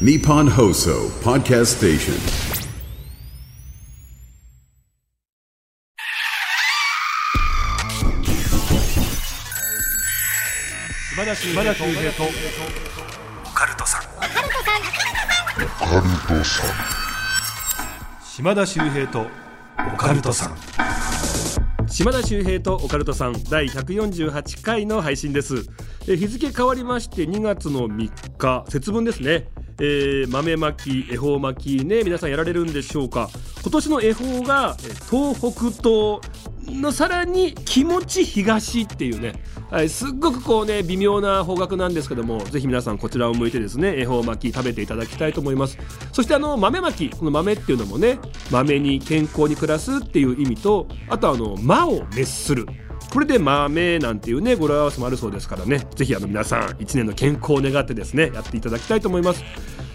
Nippon Hoso Podcast Station. 島田秀平とオカルトさん島田秀平とオカルトさん。島田秀平とオカルトさん。第148回の配信です。え日付変わりまして2月の3日。節分ですねえー豆まき恵方巻きね皆さんやられるんでしょうか。今年の恵方が東北東のさらに気持ち東っていうね、はい、すっごくこうね微妙な方角なんですけどもぜひ皆さんこちらを向いてですね恵方巻き食べていただきたいと思います。そしてあの豆巻きこの豆っていうのもね豆に健康に暮らすっていう意味とあとあの魔を滅する。これで豆なんていうね語呂合わせもあるそうですからね。ぜひあの皆さん1年の健康を願ってですねやっていただきたいと思います。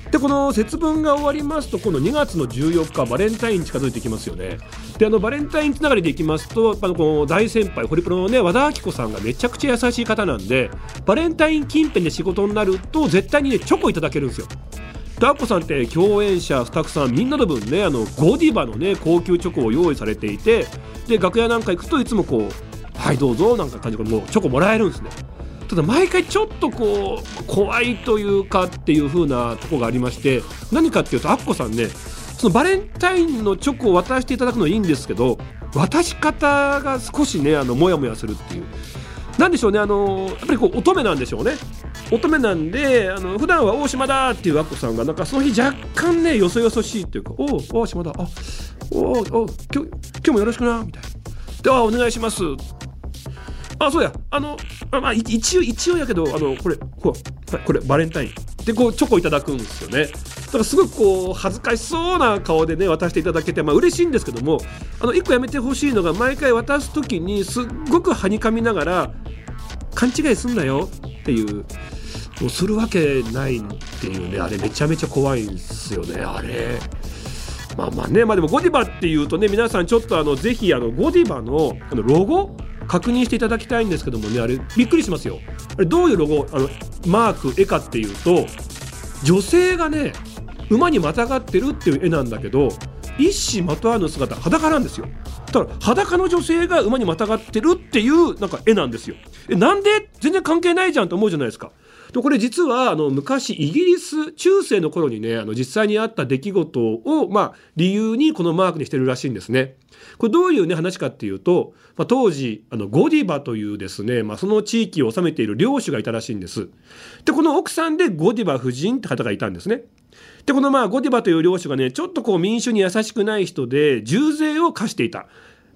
でこの節分が終わりますとこの2月の14日バレンタイン近づいてきますよね。であのバレンタインつながりでいきますとやっぱこの大先輩ホリプロのね和田アキ子さんがめちゃくちゃ優しい方なんでバレンタイン近辺で仕事になると絶対にねチョコいただけるんですよ。でアッコさんって共演者スタッフさんみんなの分ねあのゴディバのね高級チョコを用意されていてで楽屋なんか行くといつもこう「はいどうぞ」なんか感じでもうチョコもらえるんですね。ただ毎回ちょっとこう怖いというかっていう風なとこがありまして何かっていうとアッコさんねそのバレンタインのチョコを渡していただくのはいいんですけど渡し方が少しねあのモヤモヤするっていう。なんでしょうねあのやっぱりこう乙女なんでしょうね。乙女なんであの普段は大島だっていうアッコさんがなんかその日若干ねよそよそしいっていうか「おお大島だあおお今日今日もよろしくな」みたいな「ではお願いします」あそうや。あのあまあ一応一応やけどあのこれこうはいこれバレンタイン。でこうチョコいただくんですよね。だからすごくこう恥ずかしそうな顔でね渡していただけてまあ嬉しいんですけどもあの一個やめてほしいのが毎回渡す時にすっごくはにかみながら勘違いすんなよっていう。もうするわけないっていうねあれめちゃめちゃ怖いんですよねあれ。まあまあねまあでもゴディバっていうとね皆さんちょっとあのぜひあのゴディバのあのロゴ確認していただきたいんですけどもねあれびっくりしますよ。あれどういうロゴ？あのマーク絵かっていうと女性がね馬にまたがってるっていう絵なんだけど一糸まとわぬ姿裸なんですよ。ただ裸の女性が馬にまたがってるっていうなんか絵なんですよ。えなんで？全然関係ないじゃんと思うじゃないですか。でこれ実はあの昔イギリス中世の頃にねあの実際にあった出来事をまあ理由にこのマークにしてるらしいんですね。これどういうね話かっていうと、まあ、当時あのゴディバというですね、まあ、その地域を治めている領主がいたらしいんです。でこの奥さんでゴディバ夫人って方がいたんですね。でこのまあゴディバという領主がねちょっとこう民衆に優しくない人で重税を課していた。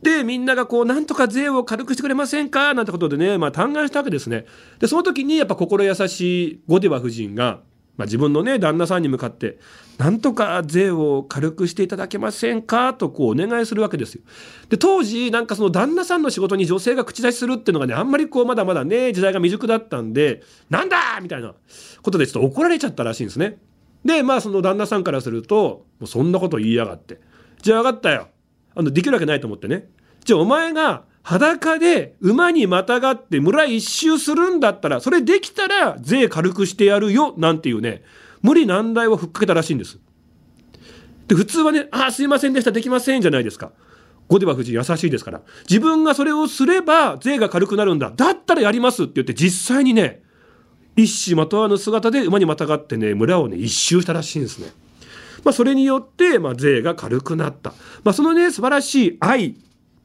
でみんながこうなんとか税を軽くしてくれませんか？なんてことでね、まあ、嘆願したわけですね。でその時にやっぱ心優しいゴディバ夫人が、まあ、自分のね旦那さんに向かって「なんとか税を軽くしていただけませんか?」とこうお願いするわけですよ。で当時なんかその旦那さんの仕事に女性が口出しするっていうのがねあんまりこうまだまだね時代が未熟だったんで「なんだ!」みたいなことでちょっと怒られちゃったらしいんですね。でまあその旦那さんからすると「もうそんなこと言いやがってじゃあ分かったよあのできるわけないと思ってねじゃあお前が裸で馬にまたがって村一周するんだったらそれできたら税軽くしてやるよなんていうね無理難題をふっかけたらしいんです。で普通はね「ああすいませんでしたできません」じゃないですか。ゴディバ夫人優しいですから自分がそれをすれば税が軽くなるんだだったらやりますって言って実際にね一糸まとわぬ姿で馬にまたがってね村をね一周したらしいんですね。まあ、それによって、まあ、税が軽くなった、まあ、そのね素晴らしい愛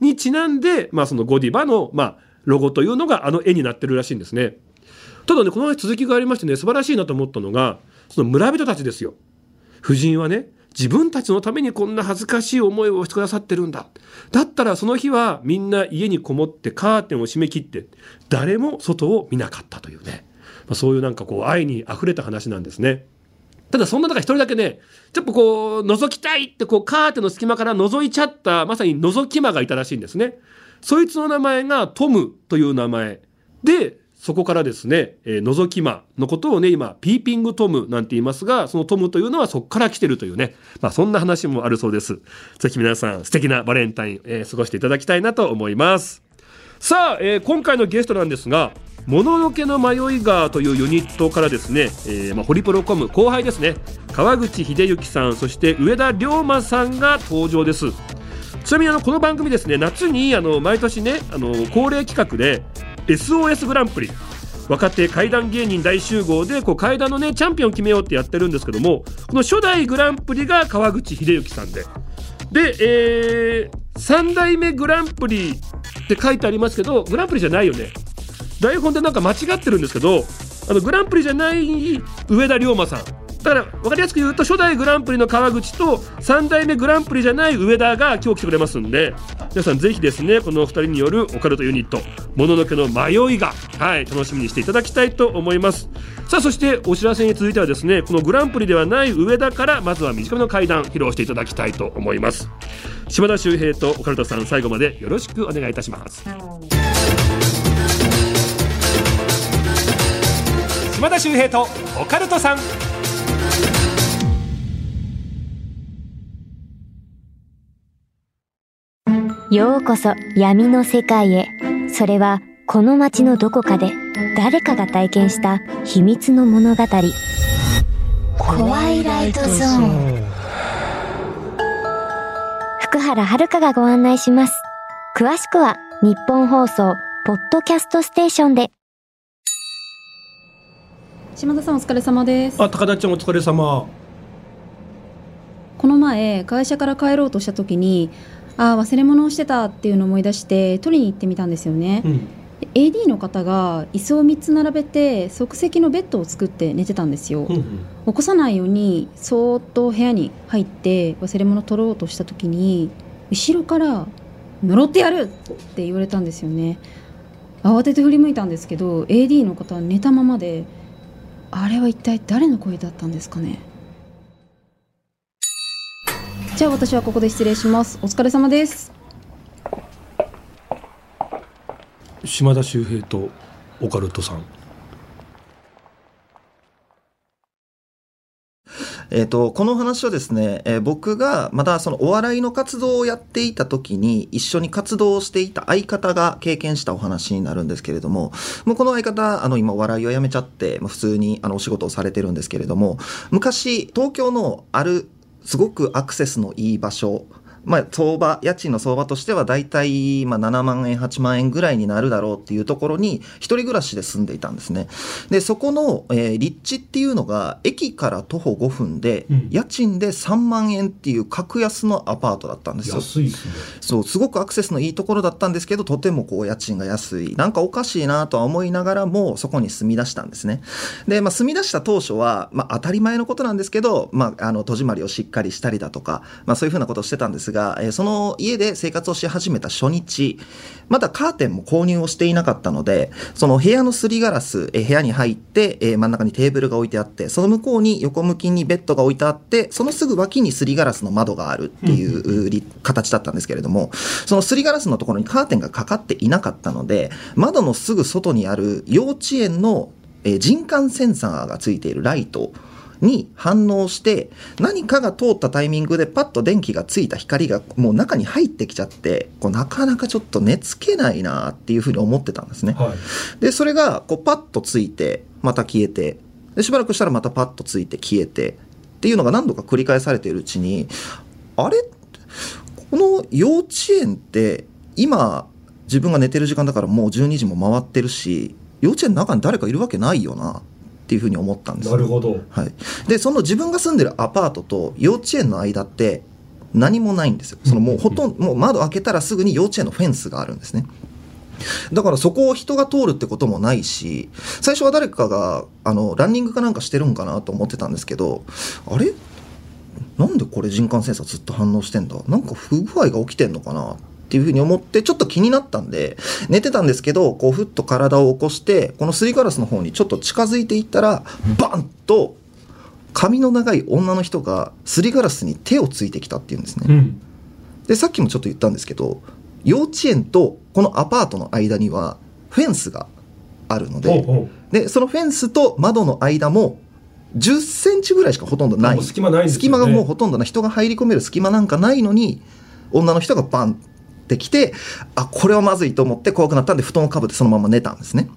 にちなんで、まあ、そのゴディバの、まあ、ロゴというのがあの絵になってるらしいんですね。ただねこの話続きがありましてね素晴らしいなと思ったのがその村人たちですよ。夫人はね自分たちのためにこんな恥ずかしい思いをしてくださってるんだだったらその日はみんな家にこもってカーテンを閉め切って誰も外を見なかったというね、まあ、そういうなんかこう愛にあふれた話なんですね。ただそんな中一人だけねちょっとこう覗きたいってこうカーテンの隙間から覗いちゃったまさに覗き魔がいたらしいんですね。そいつの名前がトムという名前でそこからですね、えー、覗き魔のことをね今ピーピングトムなんて言いますがそのトムというのはそこから来てるというね、まあ、そんな話もあるそうです。ぜひ皆さん素敵なバレンタイン、えー過ごしていただきたいなと思います。さあ、えー今回のゲストなんですがもののけの迷いがというユニットからですね、えーまあ、ホリプロコム後輩ですね。川口秀幸さんそして上田龍馬さんが登場です。ちなみにあのこの番組ですね夏にあの毎年ねあの恒例企画で SOS グランプリ若手怪談芸人大集合でこう怪談のねチャンピオン決めようってやってるんですけどもこの初代グランプリが川口秀幸さんで。で、えー、3代目グランプリって書いてありますけどグランプリじゃないよね。台本でなんか間違ってるんですけどあのグランプリじゃない上田龍馬さん。だから分かりやすく言うと初代グランプリの川口と3代目グランプリじゃない上田が今日来てくれますんで皆さんぜひですねこの2人によるオカルトユニット「もののけの迷いが」はい楽しみにしていただきたいと思います。さあそしてお知らせに続いてはですねこのグランプリではない上田からまずは短めの階段披露していただきたいと思います。島田秀平とオカルトさん最後までよろしくお願いいたします。島田秀平とオカルトさんようこそ闇の世界へ。それはこの街のどこかで誰かが体験した秘密の物語。怖いライトゾーン。福原遥がご案内します。詳しくは日本放送ポッドキャストステーションで。島田さんお疲れ様です。あ高田ちゃんお疲れ様。この前会社から帰ろうとした時にああ忘れ物をしてたっていうのを思い出して取りに行ってみたんですよね、うん。で AD の方が椅子を3つ並べて即席のベッドを作って寝てたんですよ、うんうん。起こさないようにそーっと部屋に入って忘れ物取ろうとした時に後ろから「呪ってやる!」って言われたんですよね。慌てて振り向いたんですけど AD の方は寝たままであれは一体誰の声だったんですかね？じゃあ私はここで失礼します。お疲れ様です。島田秀平とオカルトさん。えっ、と、この話はですね、えー僕がまだそのお笑いの活動をやっていた時に一緒に活動をしていた相方が経験したお話になるんですけれども、もうこの相方、あの今お笑いをやめちゃって、まあ普通にあのお仕事をされてるんですけれども、昔東京のあるすごくアクセスのいい場所、まあ、相場、家賃の相場としては大体、まあ、7万円、8万円ぐらいになるだろうっていうところに、一人暮らしで住んでいたんですね。で、そこの、えー立地っていうのが、駅から徒歩5分で、うん家賃で3万円っていう格安のアパートだったんですよ。安いですねそう、すごくアクセスのいいところだったんですけど、とてもこう家賃が安い。なんかおかしいなとは思いながらも、そこに住み出したんですね。で、まあ、住み出した当初は、まあ、当たり前のことなんですけど、まあ、あの、戸締まりをしっかりしたりだとか、まあ、そういうふうなことをしてたんですが、えーその家で生活をし始めた初日、まだカーテンも購入をしていなかったので、その部屋のすりガラス、えー部屋に入って、えー真ん中にテーブルが置いてあって、その向こうに横向きにベッドが置いてあって、そのすぐ脇にすりガラスの窓があるっていう形だったんですけれども、そのすりガラスのところにカーテンがかかっていなかったので、窓のすぐ外にある幼稚園の、えー人感センサーがついているライトに反応して何かが通ったタイミングでパッと電気がついた光がもう中に入ってきちゃってこうなかなかちょっと寝つけないなっていうふうに思ってたんですね。はい。でそれがこうパッとついてまた消えてでしばらくしたらまたパッとついて消えてっていうのが何度か繰り返されているうちにあれ？この幼稚園って今自分が寝てる時間だからもう12時も回ってるし幼稚園の中に誰かいるわけないよなっていうふうに思ったんですなるほど。はい、でその自分が住んでるアパートと幼稚園の間って何もないんですよ。そのもうほとんどもう窓開けたらすぐに幼稚園のフェンスがあるんですね。だからそこを人が通るってこともないし最初は誰かがあのランニングかなんかしてるんかなと思ってたんですけどあれ？なんでこれ人感センサーずっと反応してんだ？なんか不具合が起きてんのかな？っていうふうに思ってちょっと気になったんで寝てたんですけどこうふっと体を起こしてこのすりガラスの方にちょっと近づいていったらバンと髪の長い女の人がすりガラスに手をついてきたっていうんですね。うん。でさっきもちょっと言ったんですけど幼稚園とこのアパートの間にはフェンスがあるのでほうほでそのフェンスと窓の間も10センチぐらいしかほとんどない。隙間ないね。隙間がもうほとんどない。人が入り込める隙間なんかないのに女の人がバンってきてあこれはまずいと思って怖くなったんで布団をかぶってそのまま寝たんですね。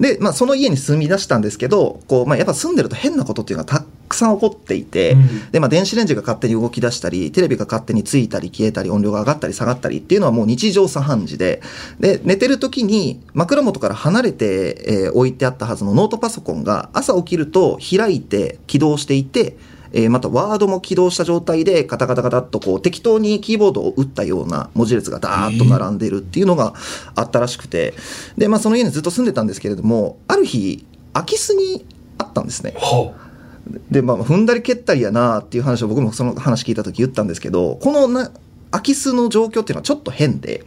で、まあ、その家に住み出したんですけどこう、まあ、やっぱ住んでると変なことっていうのがたくさん起こっていて、うん。で、まあ、電子レンジが勝手に動き出したりテレビが勝手についたり消えたり音量が上がったり下がったりっていうのはもう日常茶飯事で。で寝てる時に枕元から離れて、えー置いてあったはずのノートパソコンが朝起きると開いて起動していてえーまたワードも起動した状態でカタカタカタっとこう適当にキーボードを打ったような文字列がダーッと並んでるっていうのがあったらしくてで、まあ、その家にずっと住んでたんですけれどもある日空き巣にあったんですね。はでまあ踏んだり蹴ったりやなっていう話を僕もその話聞いた時言ったんですけどこのな空き巣の状況っていうのはちょっと変で。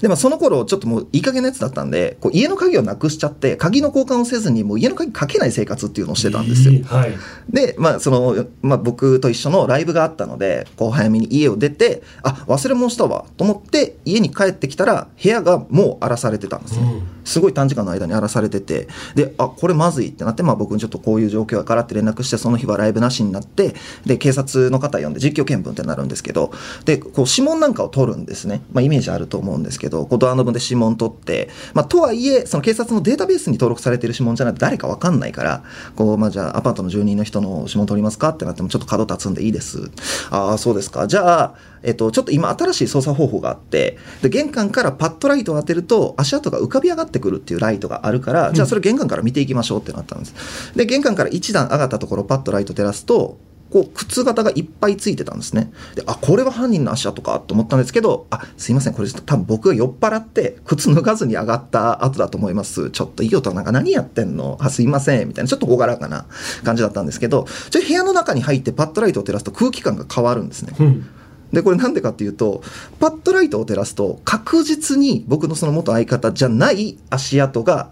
でまあ、その頃ちょっともういい加減なやつだったんでこう家の鍵をなくしちゃって鍵の交換をせずにもう家の鍵かけない生活っていうのをしてたんですよ。はい。で、まあそのまあ、僕と一緒のライブがあったのでこう早めに家を出てあ忘れ物したわと思って家に帰ってきたら部屋がもう荒らされてたんですね、うんすごい短時間の間に荒らされててであこれまずいってなって、まあ、僕にちょっとこういう状況やからって連絡してその日はライブなしになってで警察の方呼んで実況見分ってなるんですけどでこう指紋なんかを取るんですね、まあ、イメージあると思うんですけどこうドアノブで指紋取って、まあ、とはいえその警察のデータベースに登録されてる指紋じゃないと誰か分かんないからこう、まあ、じゃあアパートの住人の人の指紋取りますかってなってもちょっと角立つんでいいです。ああそうですか。じゃあ、えっと、ちょっと今新しい操作方法があってで玄関からパッドライトを当てると足跡が浮かび上がってくるっていうライトがあるから、じゃあそれ玄関から見ていきましょうってなったんです。で玄関から一段上がったところパッとライト照らすとこう靴型がいっぱいついてたんですね。であこれは犯人の足跡かと思ったんですけどあすいませんこれ多分僕が酔っ払って靴脱がずに上がった後だと思います。ちょっといい音なんか何やってんの？あすいませんみたいなちょっと朗らかな感じだったんですけどちょ部屋の中に入ってパッドライトを照らすと空気感が変わるんですね。うんでこれなんでかっていうとパッドライトを照らすと確実に僕のその元相方じゃない足跡が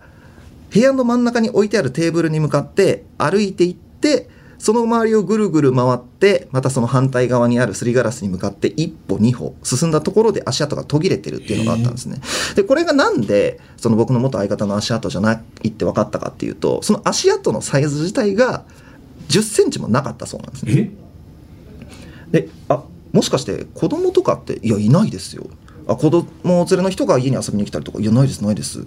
部屋の真ん中に置いてあるテーブルに向かって歩いていってその周りをぐるぐる回ってまたその反対側にあるすりガラスに向かって一歩二歩進んだところで足跡が途切れてるっていうのがあったんですね。でこれがなんでその僕の元相方の足跡じゃないって分かったかっていうとその足跡のサイズ自体が10センチもなかったそうなんですね。え？であもしかして子供とかっていやいないですよ。あ子供連れの人が家に遊びに来たりとかいやないですないです。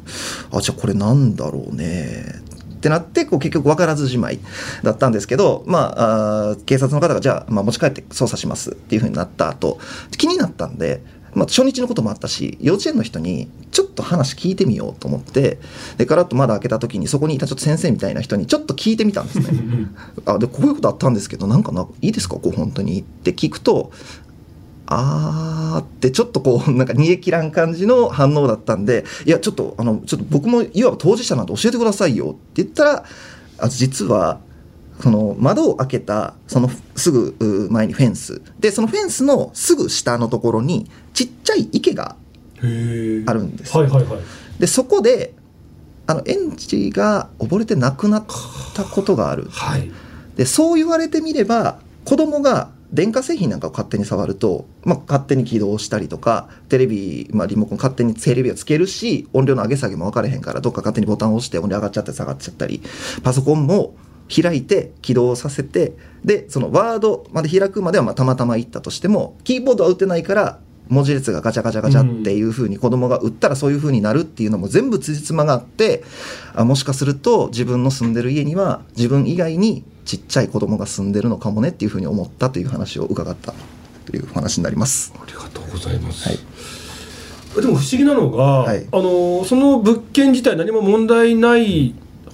あじゃあこれなんだろうね。ってなってこう結局分からずじまいだったんですけど、まあ、あ警察の方がじゃあ、まあ、持ち帰って捜査しますっていうふうになった後気になったんで、まあ、初日のこともあったし幼稚園の人にちょっと話聞いてみようと思ってでカラッと窓開けた時にそこにいたちょっと先生みたいな人にちょっと聞いてみたんですね。あでこういうことあったんですけどなんかないいですか？こう本当にって聞くとあーってちょっとこう なんか煮え切らん感じの反応だったんでいやちょっとあのちょっと僕もいわば当事者なんで教えてくださいよって言ったらあ実はその窓を開けたそのすぐう前にフェンス。でそのフェンスのすぐ下のところにちっちゃい池があるんです。はいはいはい。でそこであの園児が溺れて亡くなったことがある。はい。でそう言われてみれば子供が電化製品なんかを勝手に触ると、まあ、勝手に起動したりとかテレビ、まあ、リモコン勝手にテレビをつけるし音量の上げ下げも分かれへんからどっか勝手にボタンを押して音量上がっちゃったり下がっちゃったりパソコンも開いて起動させてでそのワードまで開くまではまあたまたまいったとしてもキーボードは打てないから文字列がガチャガチャガチャっていうふうに子供が打ったらそういうふうになるっていうのも全部つじつまがあってあもしかすると自分の住んでる家には自分以外にちっちゃい子供が住んでるのかもねっていうふうに思ったという話を伺ったというお話になります。ありがとうございます。はいでも不思議なのが、はいあのその物件自体何も問題ない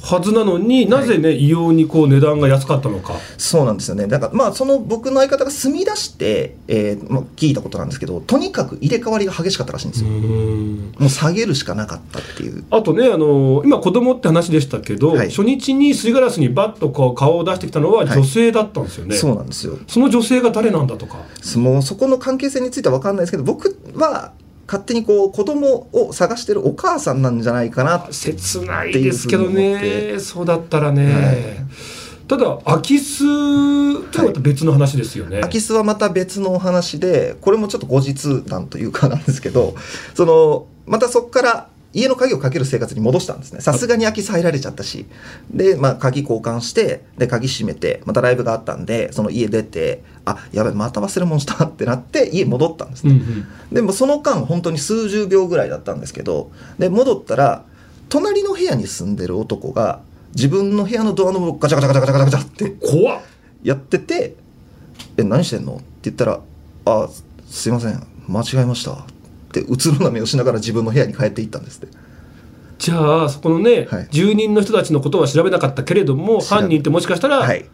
はずなのになぜね、異様にこう値段が安かったのか。そうなんですよね。だからまあその僕の相方が住み出して、えーまあ、聞いたことなんですけどとにかく入れ替わりが激しかったらしいんですよ、もう下げるしかなかったっていう。あとねあの今子供って話でしたけど、はい。初日にすりガラスにバッとこう顔を出してきたのは女性だったんですよね。そうなんですよ。その女性が誰なんだとか。もうそこの関係性については分かんないですけど僕は勝手にこう子供を探してるお母さんなんじゃないかな切ないですけどね。そうだったらね、はい。ただ空き巣とはまた別の話ですよね、空き巣はまた別のお話でこれもちょっと後日談というかなんですけどそのまたそこから家の鍵をかける生活に戻したんですね。さすがに空き巣入られちゃったし。で、まあ、鍵交換してで鍵閉めてまたライブがあったんでその家出てあやばいまた忘れ物したってなって家戻ったんですね、うんうん。でもその間本当に数十秒ぐらいだったんですけどで戻ったら隣の部屋に住んでる男が自分の部屋のドアノブをガチャガチャガチャガチャガチャって怖っ。やってて「え何してんの?」って言ったら「あすいません間違えました」ってうつろな目をしながら自分の部屋に帰っていったんですって。じゃあそこのね、はい。住人の人たちのことは調べなかったけれども調べ犯人ってもしかしたら、はい。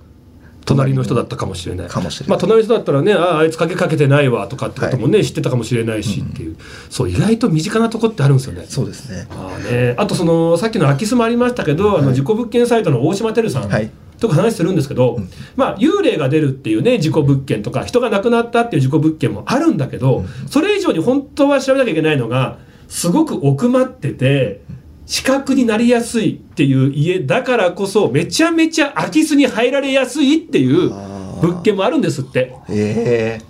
隣の人だったかもしれない。かもしれない。まあ、隣の人だったらねあああいつ鍵かけてないわとかってこともね、知ってたかもしれないしっていう、そう意外と身近なとこってあるんですよね。そうですね。ああね、あとそのさっきの空き巣もありましたけど、あの事故物件サイトの大島てるさん、はいとか話してるんですけど、まあ、幽霊が出るっていうね事故物件とか人が亡くなったっていう事故物件もあるんだけど、それ以上に本当は調べなきゃいけないのがすごく奥まってて死角になりやすいっていう家だからこそめちゃめちゃ空き巣に入られやすいっていう物件もあるんですって。え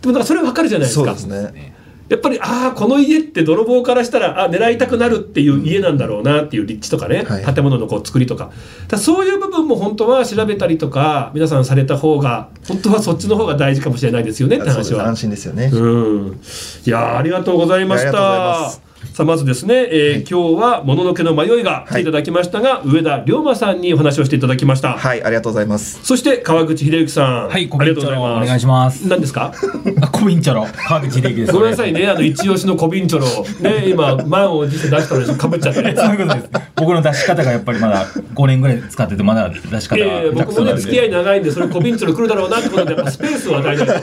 でもなんかそれ分かるじゃえないですか。そうですねやっぱりああこの家って泥棒からしたらあ狙いたくなるっていう家なんだろうなっていう立地とかね、はい。建物のこう作りとか。だそういう部分も本当は調べたりとか皆さんされた方が本当はそっちの方が大事かもしれないですよねって話は。安。心ですよね、うん、いやーありがとうございました。す。さあまずですね、えー今日はもののけの迷いが来ていただきましたが、上田龍馬さんにお話をしていただきました。はいありがとうございますそして川口秀幸さん、はい、コありがとうございます。お願いします。何ですか？あ、コビンチョロ、川口秀樹です。ごめんなさいね、あの一押しのコビンチョロ、ね、今満を持して出したのにかぶっちゃってね。そういうことです。僕の出し方がやっぱりまだ5年ぐらい使ってて、まだ出し方がえー、僕もね付き合い長いんでそれコビンチョロ来るだろうなってことでやっぱスペースを与えないと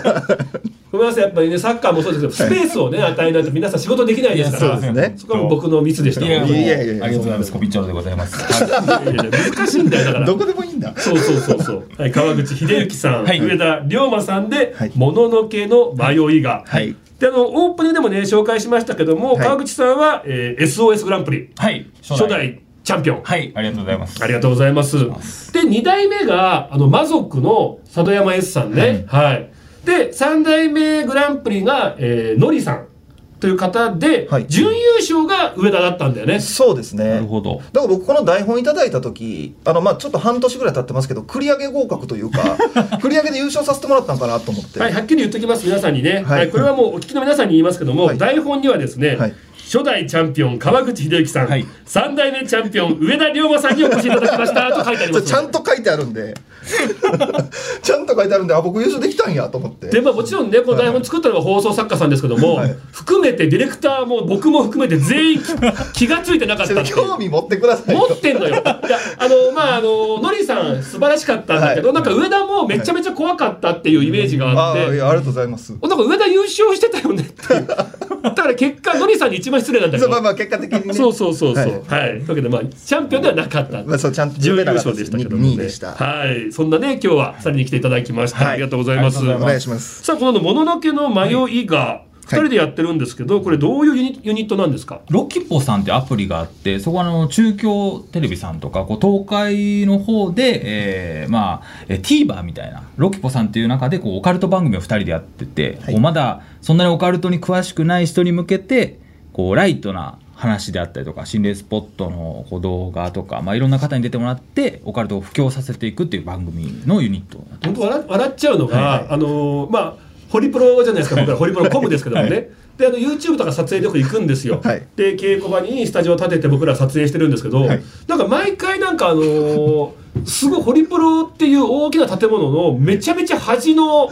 ごめんなさい。やっぱりねサッカーもそうですけどスペースをね与えないと皆さん仕事できないですからそうですね。そこは僕のミスでした。いや、いやいやありがとうございます。コビンチョロでございます。難しいんだよだからどこでもいいんだ。そうそうそうそう、はい、川口秀幸さん、はい。上田龍馬さんではい「もののけの迷いが」はい。であのオープニングでもね紹介しましたけども、はい。川口さんは、えー SOS グランプリはい、初代。チャンピオン、はい、ありがとうございます。ありがとうございます。で、2代目が、あの、魔族の佐渡山 S さんね。はい。で、3代目グランプリが、えー、のりさんという方で、はい準優勝が上田だったんだよね。そうですねなるほど。だから僕この台本いただいた時あのまあちょっと半年ぐらい経ってますけど繰り上げ合格というか 繰り上げで優勝させてもらったんかなと思って、はい、はっきり言っておきます、皆さんにね。は、はいいこれはもうお聞きの皆さんに言いますけども、はい台本にはですね、はい初代チャンピオン川口秀幸さん、はい。3代目チャンピオン上田龍馬さんにお越しいただきました。と書いてあります。ちゃんと書いてあるんで。ちゃんと書いてあるんであ僕優勝できたんやと思って。でまあ、もちろんねこの台本作ったのは放送作家さんですけども、はい。含めてディレクターも僕も含めて全員 気が付いてなかった興味持ってくださいよ。持ってんのよ。いや、あの、まあ、あの、のりさん素晴らしかったんだけど、はい。なんか上田もめちゃめちゃ怖かったっていうイメージがああって、あいやありがとうございます。なんか上田優勝してたよねっていう。だから結果、のりさんに一番失礼なんだけど。そうまあまあ結果的にねそうそうそうそう。ははいい。というわけで、まあ、チャンピオンではなかった。まあそうちゃんと準優勝でしたけども、2ね。位でしたはい。そんなね、今日はさらに来ていただきました。はいありがとうございます。お願いしますさあ、このもののけの迷いが、二人でやってるんですけど、これどういうユニユニットなんですか？ロキポさんってアプリがあって、そこはあの中京テレビさんとか、こう東海の方で、えーまあ、えー TVer みたいな、ロキポさんっていう中でこうオカルト番組を2人でやってて、はいこうまだそんなにオカルトに詳しくない人に向けて、こうライトな話であったりとか、心霊スポットのこう動画とか、まあ、いろんな方に出てもらって、オカルトを布教させていくっていう番組のユニット。本当笑笑っちゃうのが、はいはい。あのーまあホリプロじゃないですか僕ら。ホリプロコムですけどもね、はい。であの YouTube とか撮影でよく行くんですよ、はい。で稽古場にスタジオを建てて僕ら撮影してるんですけど、はい。なんか毎回なんかあのーすごいホリプロっていう大きな建物のめちゃめちゃ端の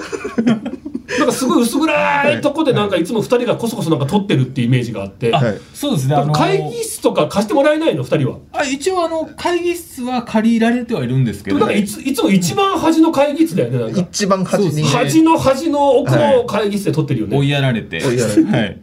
なんかすごい薄暗いとこでなんかいつも2人がこそこそなんか撮ってるっていうイメージがあって、あ、はい。そうですね。会議室とか貸してもらえないの？2人は。あ一応あの会議室は借りられてはいるんですけど、なんかいついつも一番端の会議室だよね一番端に。端の端の奥の会議室で撮ってるよね、追いやられて、追いやられて。はい。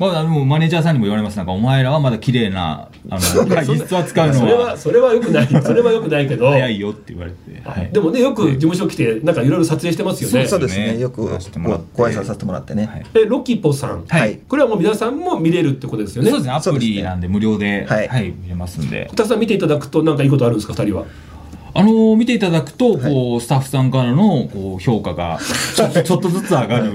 まあ、あのマネージャーさんにも言われます。なんかお前らはまだ綺麗なあの会議室を使うのそれははそれはよくない。それはよくないけど。早いよって言われて、はい、でもねよく事務所来てなんかいろいろ撮影してますよね。そうですね。ね。よくご挨拶させてもらってね、はい。えロキポさん、はい。これはもう皆さんも見れるってことですよね。そうですね。アプリなんで無料で、はい。はい、見れますんで。たくさん見ていただくとなんかいいことあるんですか？二人はあのー見ていただくと、こうスタッフさんからのこう評価がちょっと ちょっとずつ上がる。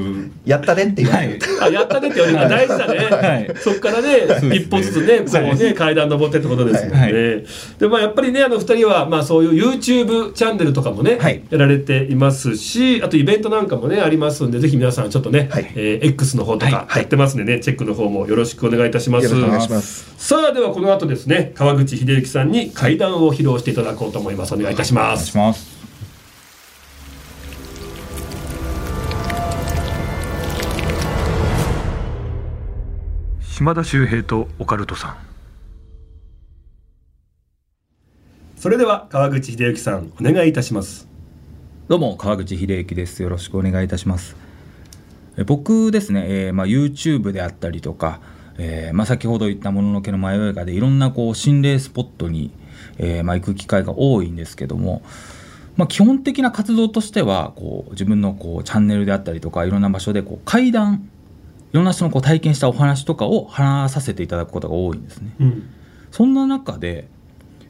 やったねっていう、はい。あやったねって言われ大事だね、はい。そっからね一歩ずつねこうね階段登ってってことですよね、はい。でまあやっぱりねあの二人はまあそういう YouTube チャンネルとかもね、はい。やられていますしあとイベントなんかもねありますんでぜひ皆さんちょっとね、はい。えー X の方とかやってますんでね、チェックの方もよろしくお願いいたします。よろしくお願いします。さあではこの後ですね川口秀之さんに階段を披露していただこうと思います。お願いいたしますお願いします。島田秀平とオカルトさんそれでは川口秀之さんお願いいたしますどうも川口秀之です。よろしくお願いいたします。え僕ですね、えーまあ、YouTube であったりとか、えーまあ、先ほど言ったもののけの迷いがでいろんなこう心霊スポットに、えーまあ、行く機会が多いんですけども、まあ、基本的な活動としてはこう自分のこうチャンネルであったりとかいろんな場所でこう怪談いろんな人のこう体験したお話とかを話させていただくことが多いんですね。うんそんな中で、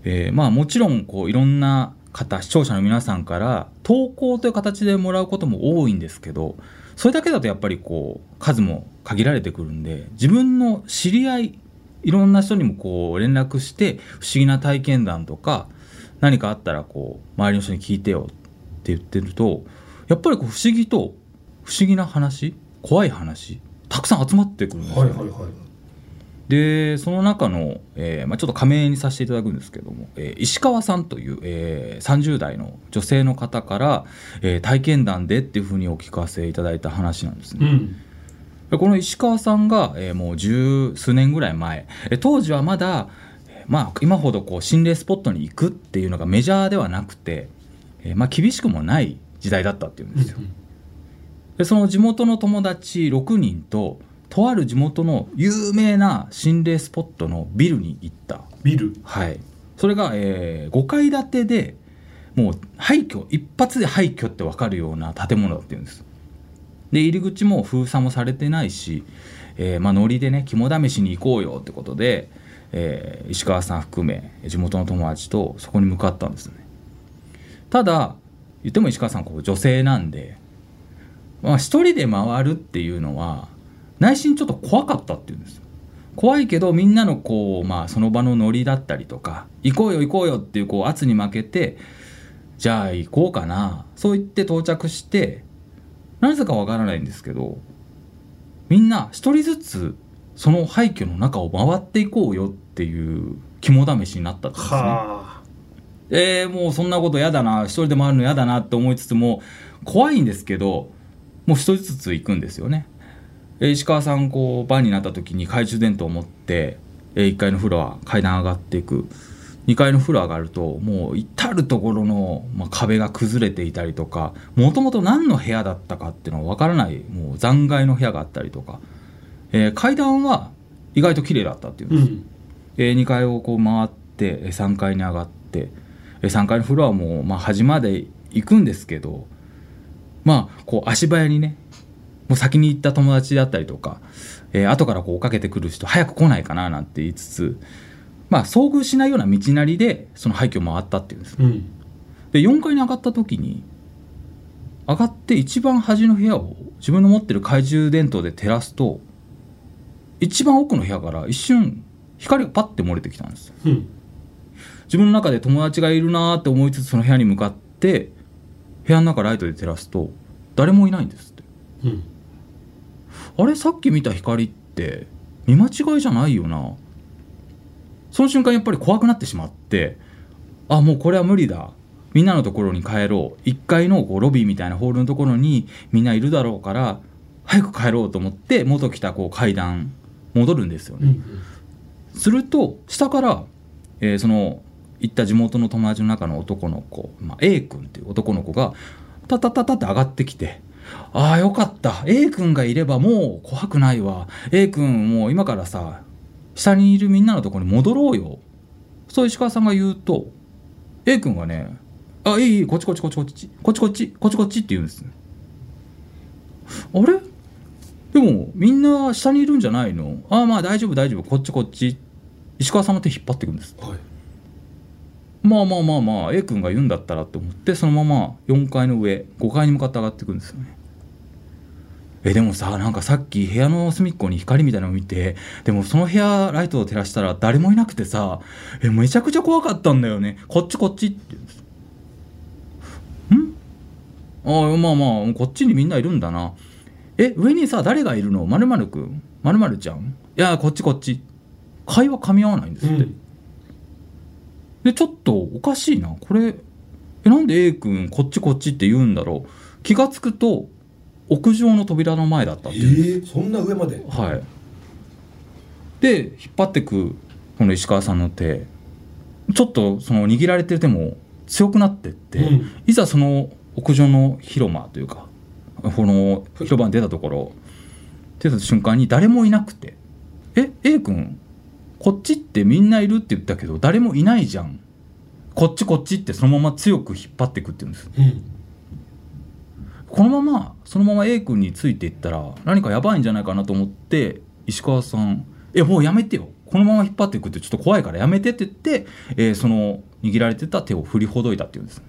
えーまあもちろんこういろんな方視聴者の皆さんから投稿という形でもらうことも多いんですけどそれだけだとやっぱりこう数も限られてくるんで自分の知り合いいろんな人にもこう連絡して不思議な体験談とか何かあったらこう周りの人に聞いてよって言ってるとやっぱりこう不思議と不思議な話怖い話たくさん集まってくるんですよね。はいでその中の、えーまあ、ちょっと仮名にさせていただくんですけども、えー石川さんという、えー30代の女性の方から、えー体験談でっていうふうにお聞かせいただいた話なんですね。うんでこの石川さんが、えーもう十数年ぐらい前、えー当時はまだ、えーまあ、今ほどこう心霊スポットに行くっていうのがメジャーではなくて、えーまあ、厳しくもない時代だったっていうんですよ。でその地元の友達6人ととある地元の有名な心霊スポットのビルに行った、ビル？はい、それが、え5階建てでもう廃墟一発で廃墟って分かるような建物だっていうんですで入り口も封鎖もされてないし、えーまあ、ノリでね肝試しに行こうよってことで、えー石川さん含め地元の友達とそこに向かったんですね。ただ言っても石川さんこう女性なんでまあ、一人で回るっていうのは内心ちょっと怖かったっていうんですよ。怖いけどみんなのこう、まあ、その場のノリだったりとか行こうよ行こうよっていうこう圧に負けてじゃあ行こうかなそう言って到着してなぜかわからないんですけどみんな一人ずつその廃墟の中を回っていこうよっていう肝試しになったんですね。はえー、もうそんなこと嫌だな一人で回るの嫌だなって思いつつも怖いんですけどもう一人ずつ行くんですよね。えー石川さんこう晩になった時に懐中電灯を持って、え1階のフロア階段上がっていく2階のフロア上がるともう至る所の、まあ、壁が崩れていたりとかもともと何の部屋だったかっていうのは分からないもう残骸の部屋があったりとか、えー階段は意外と綺麗だったっていうんです。うんえー2階をこう回ってえー3階に上がってえー3階のフロアもまあ端まで行くんですけどまあこう足早にねもう先に行った友達だったりとか、えー後からこう追っかけてくる人早く来ないかななんて言いつつまあ遭遇しないような道なりでその廃墟を回ったっていうんですうん。で4階に上がった時に上がって一番端の部屋を自分の持ってる懐中電灯で照らすと一番奥の部屋から一瞬光がパッて漏れてきたんですうん。自分の中で友達がいるなーって思いつつその部屋に向かって部屋の中ライトで照らすと誰もいないんですって。うん。あれさっき見た光って見間違いじゃないよなその瞬間やっぱり怖くなってしまってあもうこれは無理だ。みんなのところに帰ろう。1階のこうロビーみたいなホールのところにみんないるだろうから早く帰ろうと思って元来たこう階段戻るんですよね、うんすると下から、えーその行った地元の友達の中の男の子、まあ、A 君っていう男の子がタタタタって上がってきて「ああよかった。A 君がいればもう怖くないわ。A 君もう今からさ下にいるみんなのとこに戻ろうよ。そう石川さんが言うと、A 君がね、あ、いい、いい、こっちこっちこっちこっち、こっちこっち、こっちこっちって言うんです。あれ？でも、みんな下にいるんじゃないの？ああ、まあ大丈夫大丈夫、こっちこっち。石川さんの手引っ張っていくんです。はい、まあまあまあまあ、A 君が言うんだったらと思って、そのまま4階の上、5階に向かって上がっていくんですよね。えでもさなんかさっき部屋の隅っこに光みたいなのを見てでもその部屋ライトを照らしたら誰もいなくてさえめちゃくちゃ怖かったんだよね。こっちこっち。ってん？ああまあまあこっちにみんないるんだな。え上にさ誰がいるの？まるまるくん？まるまるちゃん？いやこっちこっち。会話噛み合わないんですって、うん。でちょっとおかしいな。これえなんで A 君こっちこっちって言うんだろう？気がつくと屋上の扉の前だったっえていう、ー、そんな上まで？はい。で引っ張ってくこの石川さんの手。ちょっとその握られてる手も強くなってって、うん。いざその屋上の広間というかこの広場に出たところ出た瞬間に誰もいなくて「え A 君こっちってみんないるって言ったけど誰もいないじゃん。こっちこっち」ってそのまま強く引っ張っていくって言うんです。うんこのままそのまま A 君についていったら何かやばいんじゃないかなと思って石川さん「えもうやめてよ。このまま引っ張っていくってちょっと怖いからやめて」って言って、えーその握られてた手を振りほどいたっていうんです。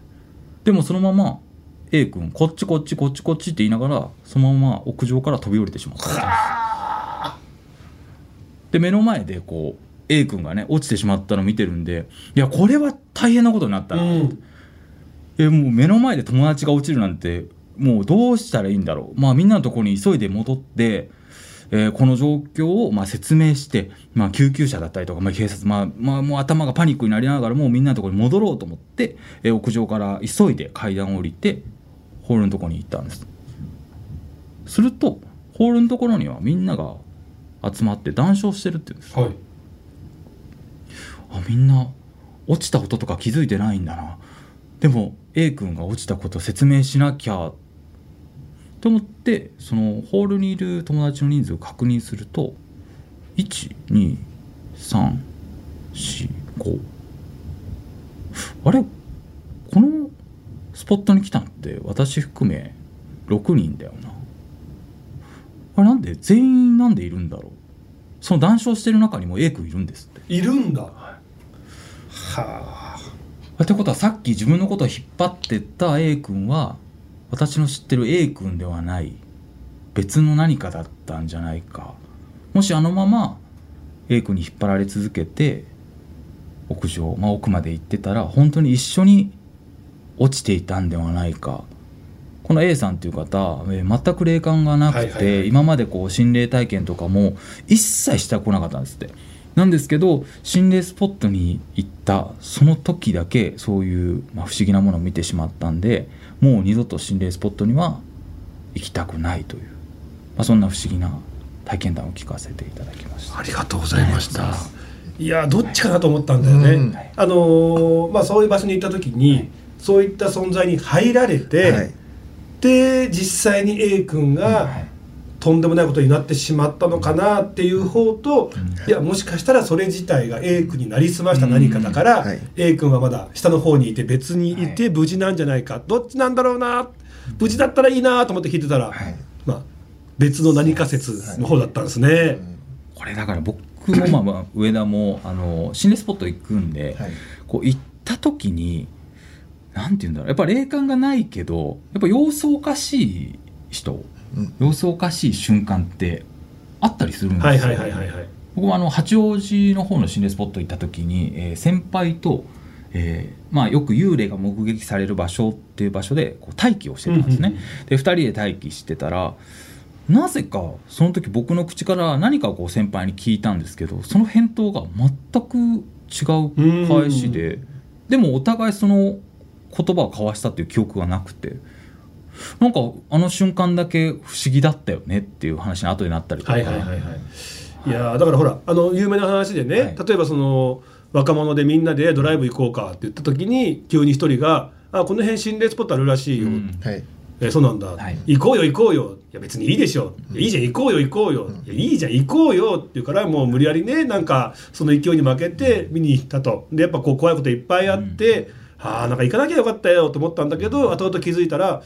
でもそのまま A 君こっちこっちこっちこっちって言いながらそのまま屋上から飛び降りてしまったんです。で目の前でこう A 君がね落ちてしまったのを見てるんでいやこれは大変なことになったな、うん。えもう目の前で友達が落ちるなんてもうどうしたらいいんだろう。まあみんなのところに急いで戻って、えーこの状況をまあ説明して、まあ、救急車だったりとか、まあ、警察、まあまあ、もう頭がパニックになりながらもうみんなのところに戻ろうと思って、えー屋上から急いで階段を降りてホールのところに行ったんです。するとホールのところにはみんなが集まって談笑してるって言うんです。はい。あみんな落ちたこととか気づいてないんだな。でも A 君が落ちたこと説明しなきゃと思ってそのホールにいる友達の人数を確認すると12345あれ？このスポットに来たのって私含め6人だよな。あれなんで全員なんでいるんだろう？その談笑してる中にも A 君いるんですって。いるんだ。はあってことはさっき自分のことを引っ張ってった A 君は私の知ってる A 君ではない別の何かだったんじゃないか。もしあのまま A 君に引っ張られ続けて屋上、まあ、奥まで行ってたら本当に一緒に落ちていたんではないか。この A さんっていう方、えー全く霊感がなくて、今までこう心霊体験とかも一切してこなかったんですって。なんですけど心霊スポットに行ったその時だけそういう、まあ、不思議なものを見てしまったんでもう二度と心霊スポットには行きたくないという、まあ、そんな不思議な体験談を聞かせていただきました。ありがとうございました。いやどっちかなと思ったんだよね。うんあのーまあそういう場所に行った時に、そういった存在に入られて、はいで実際に A 君がとんでもないことになってしまったのかなっていう方と、いやもしかしたらそれ自体が A 君になりすました何かだから、はい。A 君はまだ下の方にいて別にいて無事なんじゃないか、どっちなんだろうな。無事だったらいいなと思って聞いてたら、まあ別の何か説の方だったんですね。これだから僕もまあまあ上田もあの心霊スポット行くんで、はい。こう行った時になんて言うんだろう。やっぱ霊感がないけどやっぱ様子おかしい人、うん様子おかしい瞬間ってあったりするんですよ。僕もあの八王子の方の心霊スポット行った時に、えー先輩と、えーまあ、よく幽霊が目撃される場所っていう場所でこう待機をしてたんですね。で2人で待機してたらなぜかその時僕の口から何かをこう先輩に聞いたんですけどその返答が全く違う返しででもお互いその言葉を交わしたっていう記憶がなくてなんかあの瞬間だけ不思議だったよねっていう話に後でなったりとか。はいはいはいはい。いやーだからほらあの有名な話でね、はい。例えばその若者でみんなでドライブ行こうかって言った時に急に一人が「あこの辺心霊スポットあるらしいよ」うん。はい。えそうなんだ、はい。行こうよ行こうよ。いや別にいいでしょ、いやいいじゃん行こうよ行こうよ、いやいいじゃん行こうよって言うからもう無理やりねなんかその勢いに負けて見に行ったと。でやっぱこう怖いこといっぱいあって、はあなんか行かなきゃよかったよと思ったんだけど後々気づいたら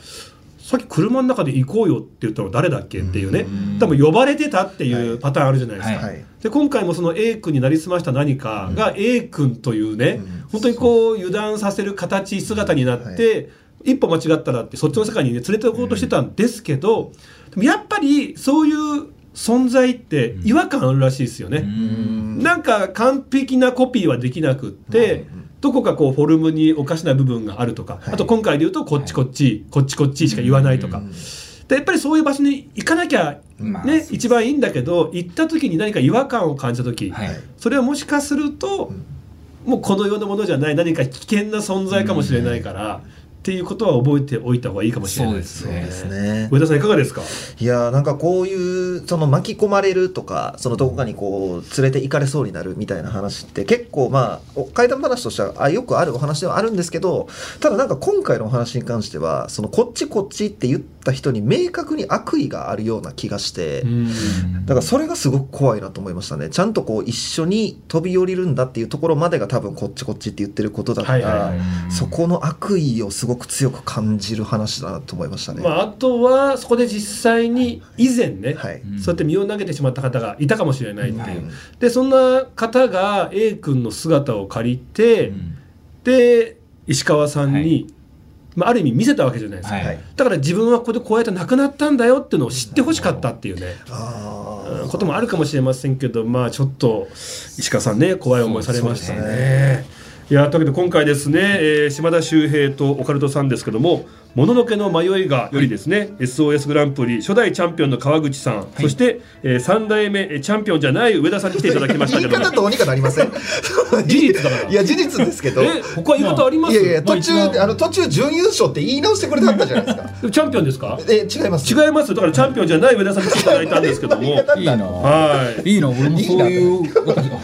さっき車の中で行こうよって言ったの誰だっけっていうね。多分呼ばれてたっていうパターンあるじゃないですか。はい。はい。で今回もその A 君になりすました何かが A 君というね、本当にこう油断させる形姿になって、一歩間違ったらってそっちの世界に、ね、連れて行こうとしてたんですけど、でもやっぱりそういう存在って違和感あるらしいですよね。なんか完璧なコピーはできなくって、どこかこうフォルムにおかしな部分があるとか、あと今回で言うとこっちこっち、こっちこっちしか言わないとか。でやっぱりそういう場所に行かなきゃまあね、一番いいんだけど行った時に何か違和感を感じた時、はい。それはもしかすると、もうこの世のものじゃない何か危険な存在かもしれないから、っていうことは覚えておいた方がいいかもしれないですね。ですね上田さんいかがですか？いやーなんかこういうその巻き込まれるとかそのどこかにこう連れて行かれそうになるみたいな話って結構まあお怪談話としてはあよくあるお話ではあるんですけどただなんか今回のお話に関してはそのこっちこっちって言った人に明確に悪意があるような気がして。だからそれがすごく怖いなと思いましたね。ちゃんとこう一緒に飛び降りるんだっていうところまでが多分こっちこっちって言ってることだったら、はいはいはいそこの悪意をすごく強く感じる話だなと思いましたね。まあ、あとはそこで実際に以前ね、はい。そうやって身を投げてしまった方がいたかもしれないっていう、でそんな方が A 君の姿を借りて、で石川さんに、はい。まあ、ある意味見せたわけじゃないですか、だから自分はここでこうやって亡くなったんだよっていうのを知ってほしかったっていうね、こともあるかもしれませんけどまあちょっと石川さんね怖い思いされましたそうね。いやというわけで今回ですね、えー島田秀平とオカルトさんですけども「もののけの迷いが」よりですね、SOS グランプリ初代チャンピオンの川口さん、そして、え3代目えーチャンピオンじゃない上田さんに来ていただきましたけども。言い方どうにかなりません。事実だから。いや事実ですけど。え他言い方あります、いやいや途中まああの途中準優勝って言い直してくれたじゃないですか。チャンピオンですか？え違います。違います？だからチャンピオンじゃない上田さんに来ていただいたんですけども。言い方いいなはい。いいな俺もそういう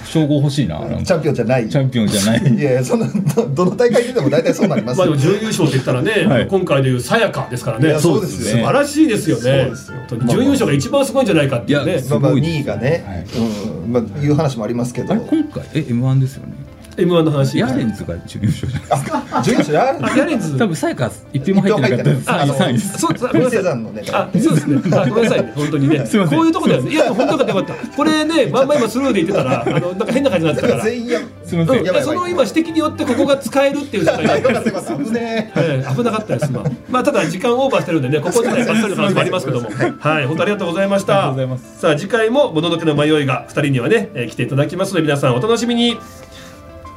称号欲しいな。チャかンピオンじゃない。チャンピオンじゃない。いやいやそんなどどの大会出ても大体そうなりますまあでよも準優勝って言ったらね、はい。今回でいうさやかですからね。そうですよ素晴らしいですよね。準優勝が一番すごいんじゃないかっていうね。まあまあすごい。2位がね、うんまあいう話もありますけど。今回え M1 ですよね M1 の話ヤーレンズが準優勝じゃないですか。準優勝あるんですあヤレンズ。多分サイカ一票も入ってなかったですああの3位ですそうですね。あごめんなさい。ね本当にね。すいません。こういうとこだよねいや本当よかったよかった。これねまんま今スルーで言ってたらあのなんか変な感じになってたから。全員やすいません。その今指摘によってここが使えるっていう状態 危ねえ。え危なかったです、まあ、まあただ時間オーバーしてるんでねここ自体ばっさりの話もありますけども。はい。本当ありがとうございました。ありがとうございます。さあ次回ももののけの迷いが2人にはね、えー来ていただきますので皆さんお楽しみに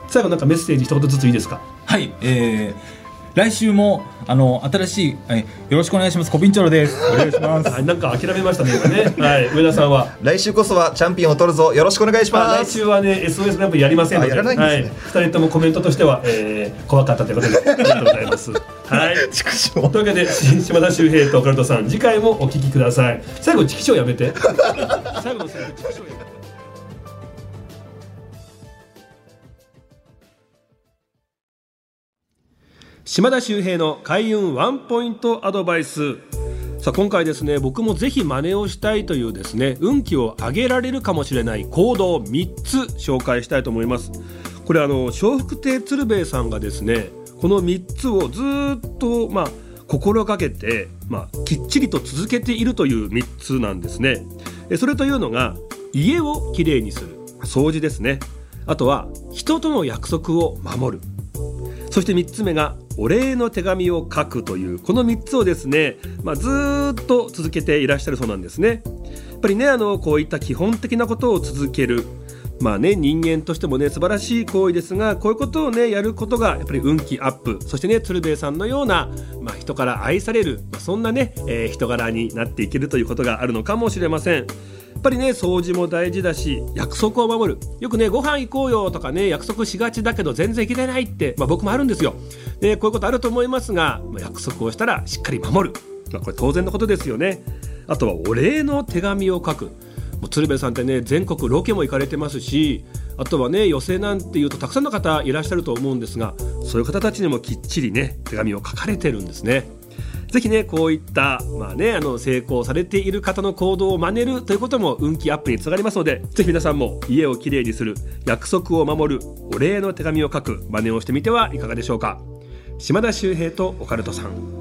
最後なんかメッセージ一言ずついいですか？はいえー来週もあの新しい、えよろしくお願いします。コピンチョロです。お願いします。はいなんか諦めましたね今ね。はい上田さんは？来週こそはチャンピオンを取るぞ。よろしくお願いしまあ、来週はね SOS グランプリやりませんので。あやらないんですね。はい、2人ともコメントとしては、えー怖かったということでありがとうございます。はい。畜生というわけでし島田秀平とオカルトさん次回もお聞きください。最後チキショーやめて。最後の最後チキショーやめて島田秀平の開運ワンポイントアドバイス。さあ今回ですね僕もぜひ真似をしたいというですね運気を上げられるかもしれない行動3つ紹介したいと思います。これあの笑福亭鶴瓶さんがですねこの3つをずっとまあ心がけて、まあ、きっちりと続けているという3つなんですね。それというのが家をきれいにする掃除ですね。あとは人との約束を守る。そして3つ目がお礼の手紙を書くというこの3つをですね、まあ、ずっと続けていらっしゃるそうなんですね。やっぱりねあのこういった基本的なことを続けるまあね人間としてもね素晴らしい行為ですがこういうことをねやることがやっぱり運気アップそしてね鶴瓶さんのような、まあ、人から愛される、まあ、そんなね、えー人柄になっていけるということがあるのかもしれません。ぱりね掃除も大事だし約束を守る。よくねご飯行こうよとかね約束しがちだけど全然行けてないって、まあ、僕もあるんですよ、ね、こういうことあると思いますが、まあ約束をしたらしっかり守る、まあ、これ当然のことですよね。あとはお礼の手紙を書く。もう鶴瓶さんってね全国ロケも行かれてますしあとはね寄席なんていうとたくさんの方いらっしゃると思うんですがそういう方たちにもきっちりね手紙を書かれてるんですね。ぜひねこういった、まあね、あの成功されている方の行動を真似るということも運気アップにつながりますのでぜひ皆さんも家をきれいにする約束を守るお礼の手紙を書く真似をしてみてはいかがでしょうか。島田秀平とオカルトさん。